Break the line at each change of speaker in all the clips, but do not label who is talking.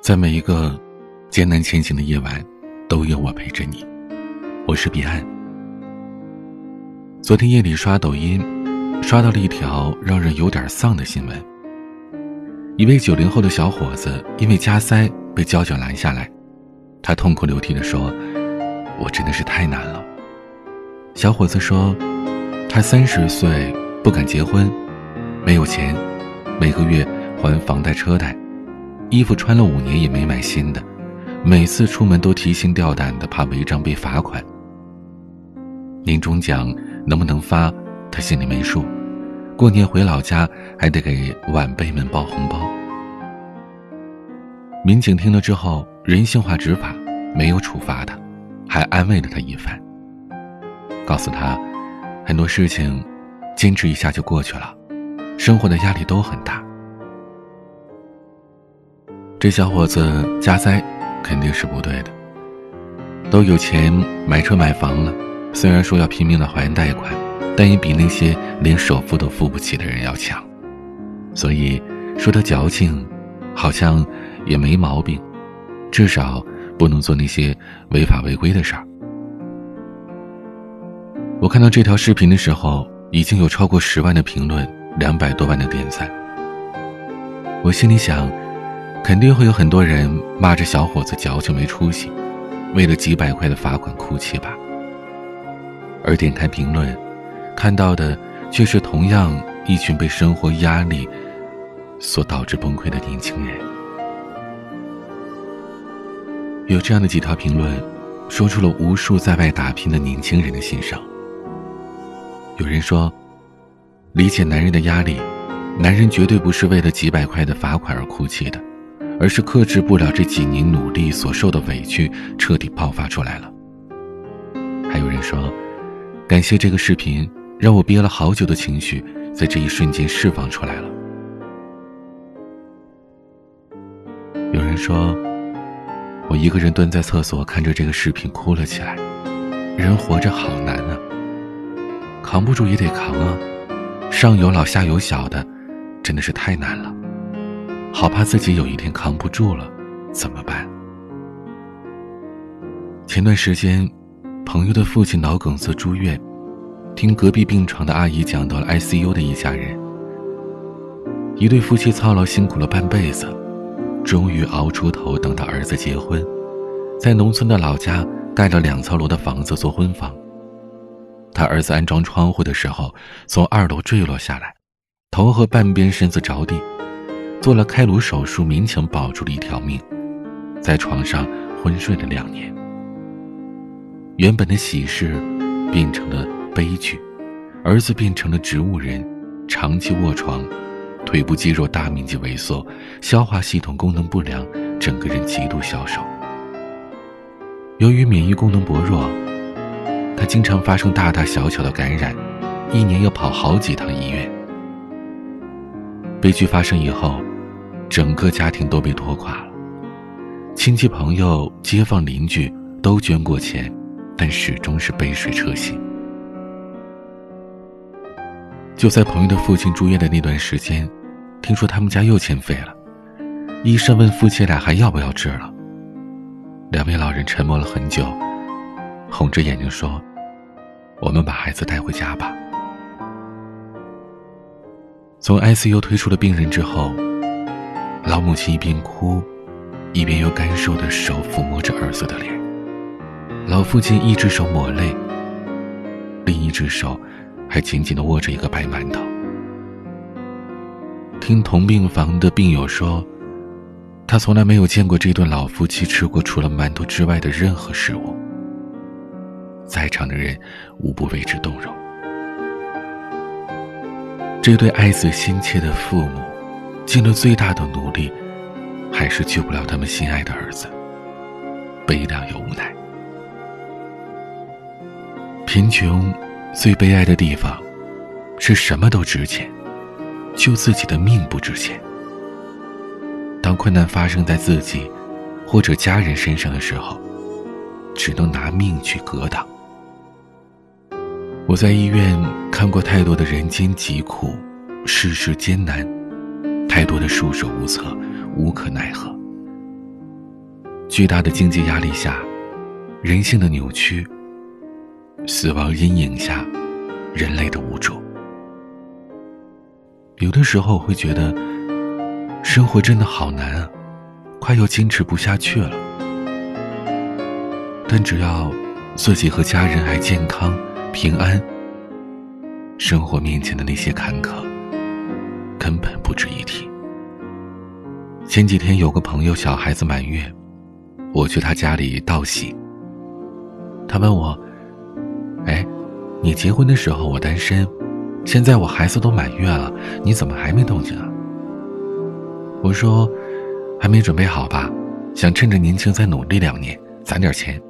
在每一个艰难前行的夜晚，都有我陪着你。我是彼岸。昨天夜里刷抖音，刷到了一条让人有点丧的新闻：一位九零后的小伙子因为加塞被交警拦下来，他痛哭流涕地说：“我真的是太难了。”小伙子说：“他三十岁不敢结婚，没有钱，每个月还房贷车贷。”衣服穿了五年也没买新的，每次出门都提心吊胆的，怕违章被罚款。年终奖能不能发，他心里没数。过年回老家还得给晚辈们包红包。民警听了之后，人性化执法，没有处罚他，还安慰了他一番，告诉他，很多事情，坚持一下就过去了，生活的压力都很大。这小伙子加塞，肯定是不对的。都有钱买车买房了，虽然说要拼命的还贷款，但也比那些连首付都付不起的人要强。所以说他矫情，好像也没毛病，至少不能做那些违法违规的事儿。我看到这条视频的时候，已经有超过十万的评论，两百多万的点赞。我心里想。肯定会有很多人骂这小伙子矫情没出息，为了几百块的罚款哭泣吧。而点开评论，看到的却是同样一群被生活压力所导致崩溃的年轻人。有这样的几条评论，说出了无数在外打拼的年轻人的心声。有人说，理解男人的压力，男人绝对不是为了几百块的罚款而哭泣的。而是克制不了这几年努力所受的委屈，彻底爆发出来了。还有人说，感谢这个视频，让我憋了好久的情绪，在这一瞬间释放出来了。有人说，我一个人蹲在厕所看着这个视频哭了起来。人活着好难啊，扛不住也得扛啊，上有老下有小的，真的是太难了。好怕自己有一天扛不住了，怎么办？前段时间，朋友的父亲脑梗塞住院，听隔壁病床的阿姨讲到了 ICU 的一家人。一对夫妻操劳辛苦了半辈子，终于熬出头，等到儿子结婚，在农村的老家盖了两层楼的房子做婚房。他儿子安装窗户的时候，从二楼坠落下来，头和半边身子着地。做了开颅手术，勉强保住了一条命，在床上昏睡了两年。原本的喜事变成了悲剧，儿子变成了植物人，长期卧床，腿部肌肉大面积萎缩，消化系统功能不良，整个人极度消瘦。由于免疫功能薄弱，他经常发生大大小小的感染，一年要跑好几趟医院。悲剧发生以后。整个家庭都被拖垮了，亲戚朋友、街坊邻居都捐过钱，但始终是杯水车薪。就在朋友的父亲住院的那段时间，听说他们家又欠费了，医生问夫妻俩还要不要治了。两位老人沉默了很久，红着眼睛说：“我们把孩子带回家吧。”从 ICU 推出了病人之后。老母亲一边哭，一边用干瘦的手抚摸着儿子的脸。老父亲一只手抹泪，另一只手还紧紧的握着一个白馒头。听同病房的病友说，他从来没有见过这对老夫妻吃过除了馒头之外的任何食物。在场的人无不为之动容。这对爱子心切的父母。尽了最大的努力，还是救不了他们心爱的儿子。悲凉又无奈。贫穷最悲哀的地方，是什么都值钱，就自己的命不值钱。当困难发生在自己或者家人身上的时候，只能拿命去格挡。我在医院看过太多的人间疾苦，世事艰难。太多的束手无策，无可奈何，巨大的经济压力下，人性的扭曲，死亡阴影下，人类的无助。有的时候会觉得，生活真的好难啊，快要坚持不下去了。但只要自己和家人还健康、平安，生活面前的那些坎坷，根本不值一提。前几天有个朋友小孩子满月，我去他家里道喜。他问我：“哎，你结婚的时候我单身。”现在我孩子都满月了，你怎么还没动静啊？我说，还没准备好吧，想趁着年轻再努力两年，攒点钱。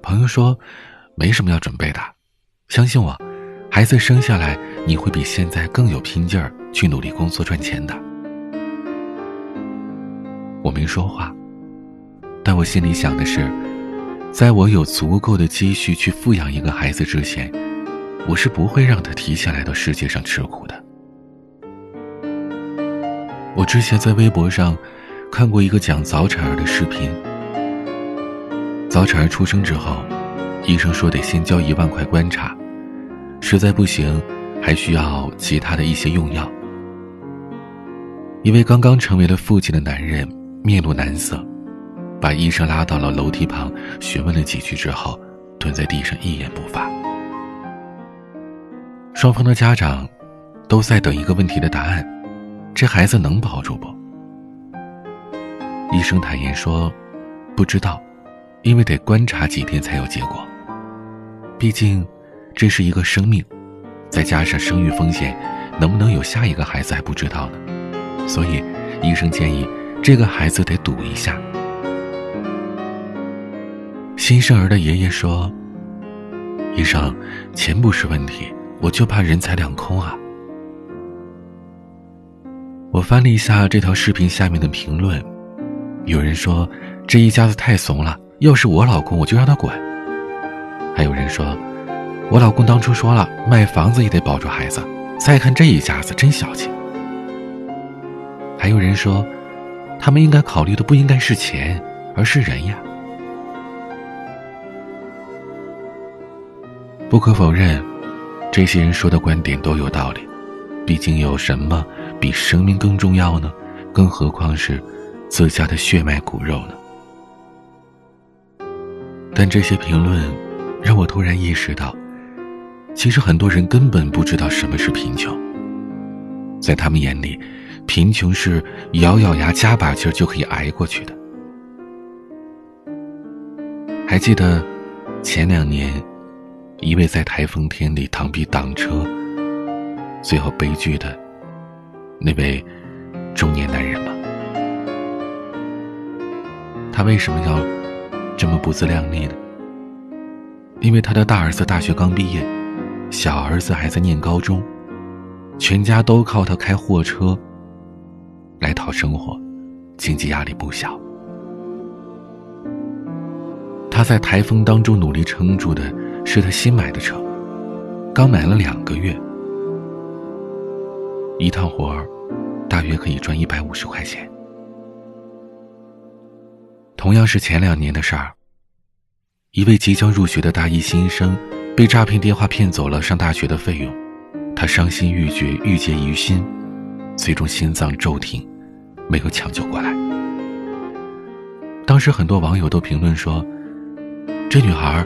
朋友说，没什么要准备的，相信我，孩子生下来你会比现在更有拼劲儿去努力工作赚钱的。我没说话，但我心里想的是，在我有足够的积蓄去富养一个孩子之前。我是不会让他提前来到世界上吃苦的。我之前在微博上看过一个讲早产儿的视频。早产儿出生之后，医生说得先交一万块观察，实在不行还需要其他的一些用药。一位刚刚成为了父亲的男人面露难色，把医生拉到了楼梯旁询问了几句之后，蹲在地上一言不发。双方的家长都在等一个问题的答案：这孩子能保住不？医生坦言说，不知道，因为得观察几天才有结果。毕竟，这是一个生命，再加上生育风险，能不能有下一个孩子还不知道呢。所以，医生建议这个孩子得赌一下。新生儿的爷爷说：“医生，钱不是问题。”我就怕人财两空啊！我翻了一下这条视频下面的评论，有人说这一家子太怂了，要是我老公我就让他滚。还有人说，我老公当初说了卖房子也得保住孩子，再看这一家子真小气。还有人说，他们应该考虑的不应该是钱，而是人呀。不可否认。这些人说的观点都有道理，毕竟有什么比生命更重要呢？更何况是自家的血脉骨肉呢？但这些评论让我突然意识到，其实很多人根本不知道什么是贫穷。在他们眼里，贫穷是咬咬牙加把劲儿就可以挨过去的。还记得前两年？一位在台风天里螳臂挡车，最后悲剧的那位中年男人吗？他为什么要这么不自量力呢？因为他的大儿子大学刚毕业，小儿子还在念高中，全家都靠他开货车来讨生活，经济压力不小。他在台风当中努力撑住的。是他新买的车，刚买了两个月，一趟活儿大约可以赚一百五十块钱。同样是前两年的事儿，一位即将入学的大一新生被诈骗电话骗走了上大学的费用，他伤心欲绝，郁结于心，最终心脏骤停，没有抢救过来。当时很多网友都评论说：“这女孩。”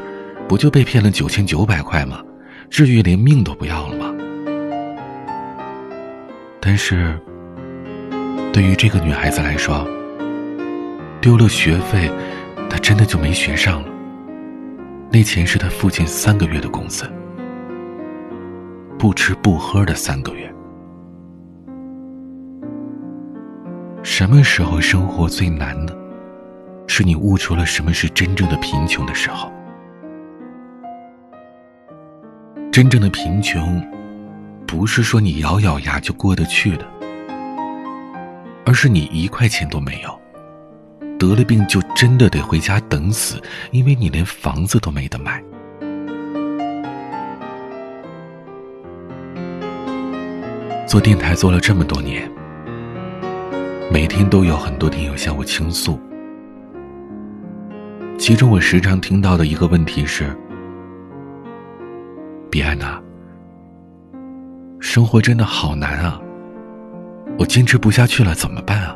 不就被骗了九千九百块吗？至于连命都不要了吗？但是，对于这个女孩子来说，丢了学费，她真的就没学上了。那钱是她父亲三个月的工资，不吃不喝的三个月。什么时候生活最难呢？是你悟出了什么是真正的贫穷的时候。真正的贫穷，不是说你咬咬牙就过得去的，而是你一块钱都没有，得了病就真的得回家等死，因为你连房子都没得买。做电台做了这么多年，每天都有很多听友向我倾诉，其中我时常听到的一个问题是：“彼岸呐，生活真的好难啊，我坚持不下去了，怎么办啊？”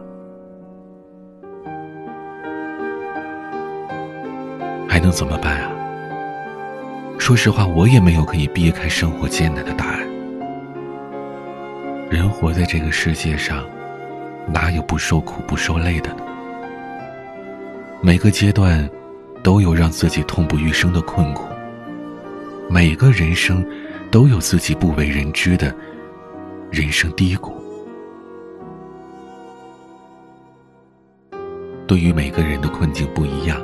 还能怎么办啊？说实话，我也没有可以避开生活艰难的答案。人活在这个世界上，哪有不受苦、不受累的呢？每个阶段，都有让自己痛不欲生的困苦。每个人生，都有自己不为人知的人生低谷。对于每个人的困境不一样。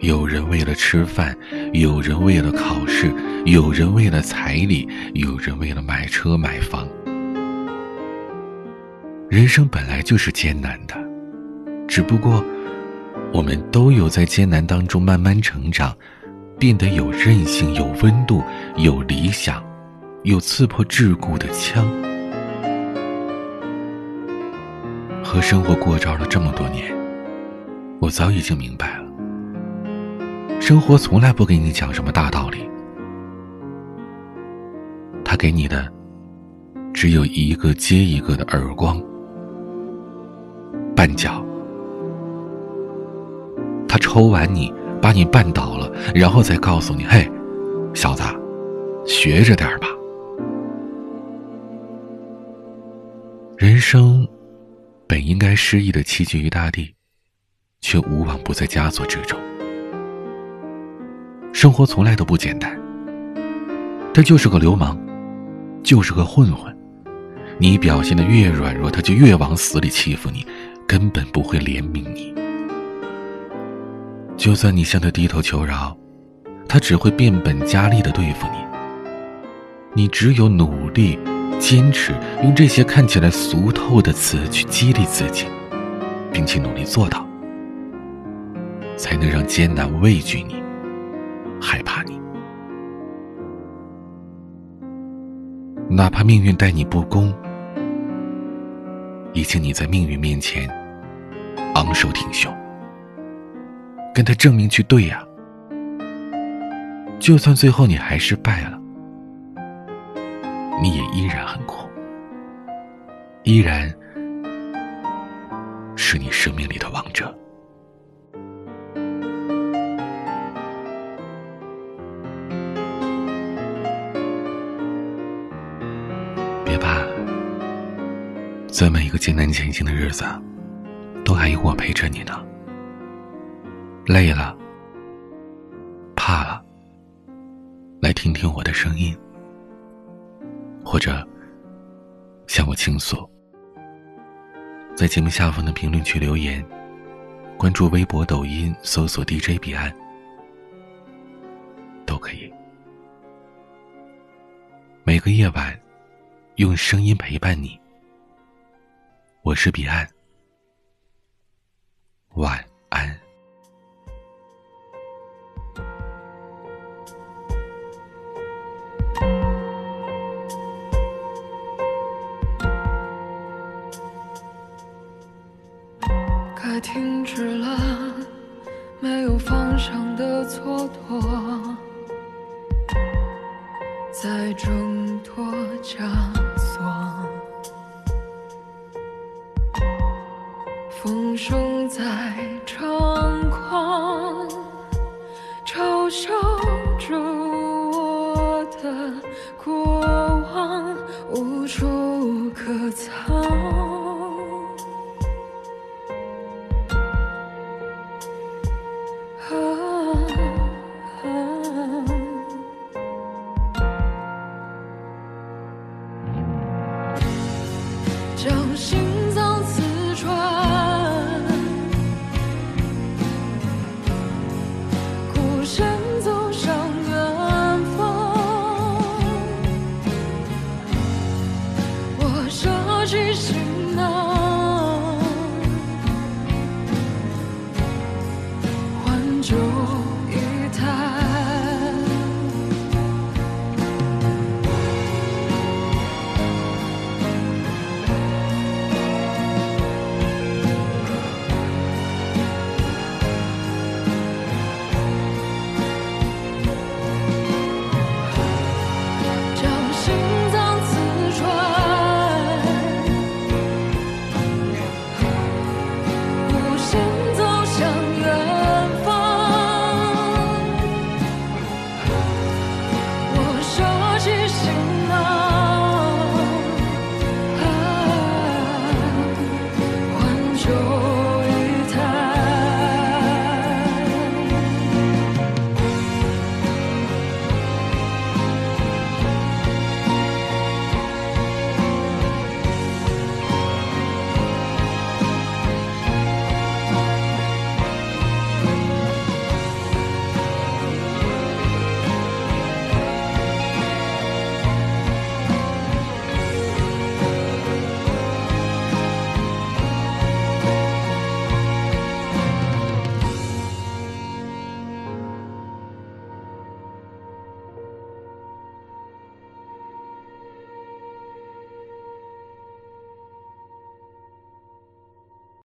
有人为了吃饭，有人为了考试，有人为了彩礼，有人为了买车买房。人生本来就是艰难的，只不过我们都有在艰难当中慢慢成长，变得有韧性、有温度、有理想、有刺破桎梏的枪。和生活过招了这么多年，我早已经明白了。生活从来不给你讲什么大道理，他给你的只有一个接一个的耳光、绊脚。他抽完你，把你绊倒了，然后再告诉你：“嘿，小子，学着点吧。”人生本应该诗意的栖居于大地，却无往不在枷锁之中。生活从来都不简单，他就是个流氓，就是个混混。你表现的越软弱，他就越往死里欺负你，根本不会怜悯你。就算你向他低头求饶，他只会变本加厉的对付你。你只有努力、坚持，用这些看起来俗透的词去激励自己，并且努力做到，才能让艰难畏惧你。害怕你，哪怕命运待你不公，也请你在命运面前昂首挺胸，跟他证明去对呀。就算最后你还是败了，你也依然很酷，依然是你生命里的王者。别怕在每一个艰难前行的日子，还有我陪着你呢。累了，怕了，来听听我的声音，或者向我倾诉，在节目下方的评论区留言，关注微博、抖音，搜索 DJ 彼岸，都可以。每个夜晚，用声音陪伴你。我是彼岸，晚安。
该停止了，